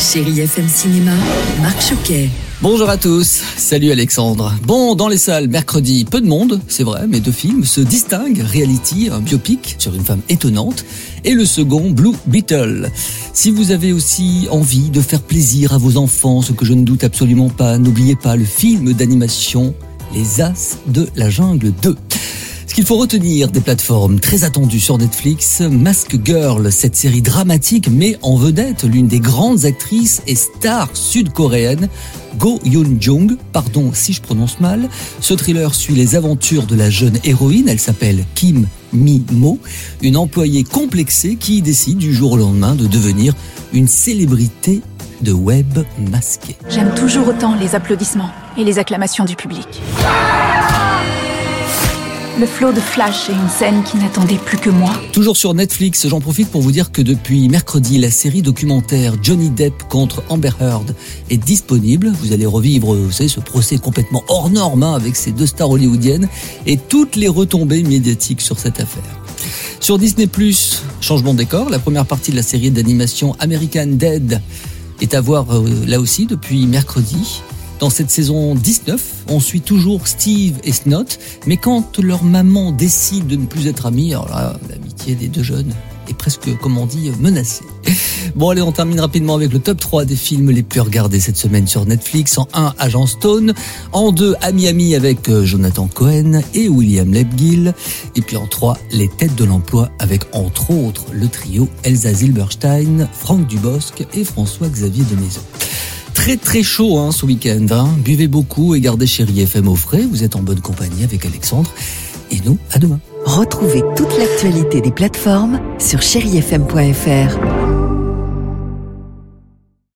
Chérie FM Cinéma, Marc Choquet. Bonjour à tous, salut Alexandre. Bon, dans les salles, mercredi, peu de monde, c'est vrai, mais deux films se distinguent. Reality, un biopic sur une femme étonnante, et le second, Blue Beetle. Si vous avez aussi envie de faire plaisir à vos enfants, ce que je ne doute absolument pas, n'oubliez pas le film d'animation Les As de la Jungle 2. Ce qu'il faut retenir des plateformes très attendues sur Netflix, Mask Girl, cette série dramatique met en vedette l'une des grandes actrices et stars sud-coréennes, Go Yoon Jung, pardon si je prononce mal. Ce thriller suit les aventures de la jeune héroïne, elle s'appelle Kim Mi Mo, une employée complexée qui décide du jour au lendemain de devenir une célébrité de web masqué. J'aime toujours autant les applaudissements et les acclamations du public. Le flot de flash et une scène qui n'attendait plus que moi. Toujours sur Netflix, j'en profite pour vous dire que depuis mercredi, la série documentaire Johnny Depp contre Amber Heard est disponible. Vous allez revivre, vous savez, ce procès complètement hors norme hein, avec ces deux stars hollywoodiennes et toutes les retombées médiatiques sur cette affaire. Sur Disney+, changement de décor, la première partie de la série d'animation American Dead est à voir euh, là aussi depuis mercredi. Dans cette saison 19, on suit toujours Steve et Snot, mais quand leur maman décide de ne plus être amis, alors là, l'amitié des deux jeunes est presque, comme on dit, menacée. Bon, allez, on termine rapidement avec le top 3 des films les plus regardés cette semaine sur Netflix. En 1, Agent Stone. En 2, Ami Ami avec euh, Jonathan Cohen et William Lebgill. Et puis en 3, Les Têtes de l'Emploi avec entre autres le trio Elsa Zilberstein, Franck Dubosc et François-Xavier Maison très très chaud hein, ce week-end. Hein. Buvez beaucoup et gardez chérie FM au frais. Vous êtes en bonne compagnie avec Alexandre. Et nous, à demain. Retrouvez toute l'actualité des plateformes sur chérifm.fr.